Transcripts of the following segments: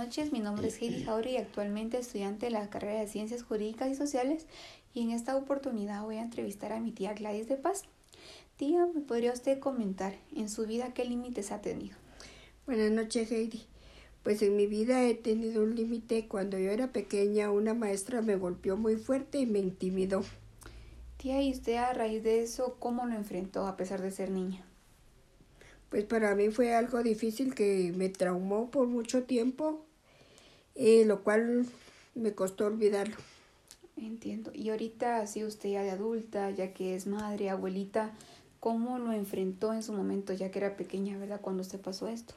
noches, mi nombre es Heidi Jauri y actualmente estudiante de la carrera de Ciencias Jurídicas y Sociales y en esta oportunidad voy a entrevistar a mi tía Gladys de Paz. Tía, ¿me podría usted comentar en su vida qué límites ha tenido? Buenas noches, Heidi. Pues en mi vida he tenido un límite. Cuando yo era pequeña, una maestra me golpeó muy fuerte y me intimidó. Tía, ¿y usted a raíz de eso cómo lo enfrentó a pesar de ser niña? Pues para mí fue algo difícil que me traumó por mucho tiempo, eh, lo cual me costó olvidarlo. Entiendo. Y ahorita, así usted ya de adulta, ya que es madre, abuelita, ¿cómo lo enfrentó en su momento, ya que era pequeña, verdad, cuando usted pasó esto?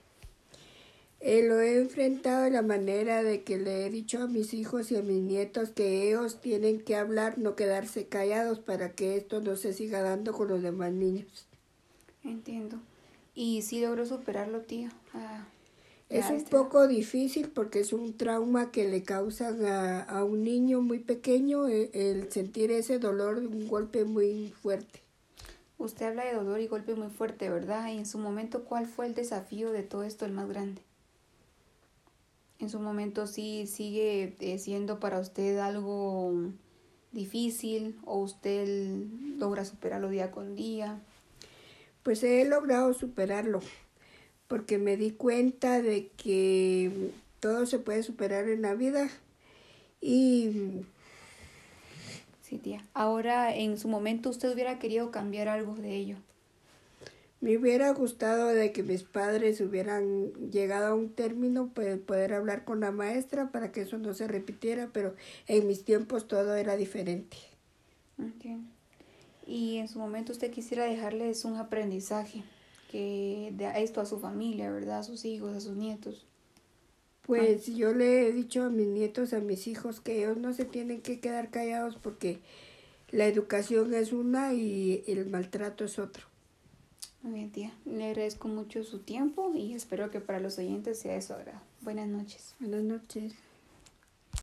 Eh, lo he enfrentado de la manera de que le he dicho a mis hijos y a mis nietos que ellos tienen que hablar, no quedarse callados para que esto no se siga dando con los demás niños. Entiendo. ¿Y si logró superarlo, tía? Es un poco difícil porque es un trauma que le causan a, a un niño muy pequeño el, el, sentir ese dolor, un golpe muy fuerte. Usted habla de dolor y golpe muy fuerte, ¿verdad? Y en su momento, ¿cuál fue el desafío de todo esto, el más grande? En su momento, ¿sí sigue eh, siendo para usted algo difícil o usted logra superarlo día con día? pues he logrado superarlo, porque me di cuenta de que todo se puede superar en la vida y... Sí, tía. Ahora, en su momento, ¿usted hubiera querido cambiar algo de ello? Me hubiera gustado de que mis padres hubieran llegado a un término, pues poder hablar con la maestra para que eso no se repitiera, pero en mis tiempos todo era diferente. Y en su momento usted quisiera dejarles un aprendizaje que de esto a su familia, ¿verdad? A sus hijos, a sus nietos. Pues yo le he dicho a mis nietos, a mis hijos, que ellos no se tienen que quedar callados porque la educación es una y el maltrato es otro. Muy bien, tía. Le agradezco mucho su tiempo y espero que para los oyentes sea de su agrado. Buenas noches. Buenas noches.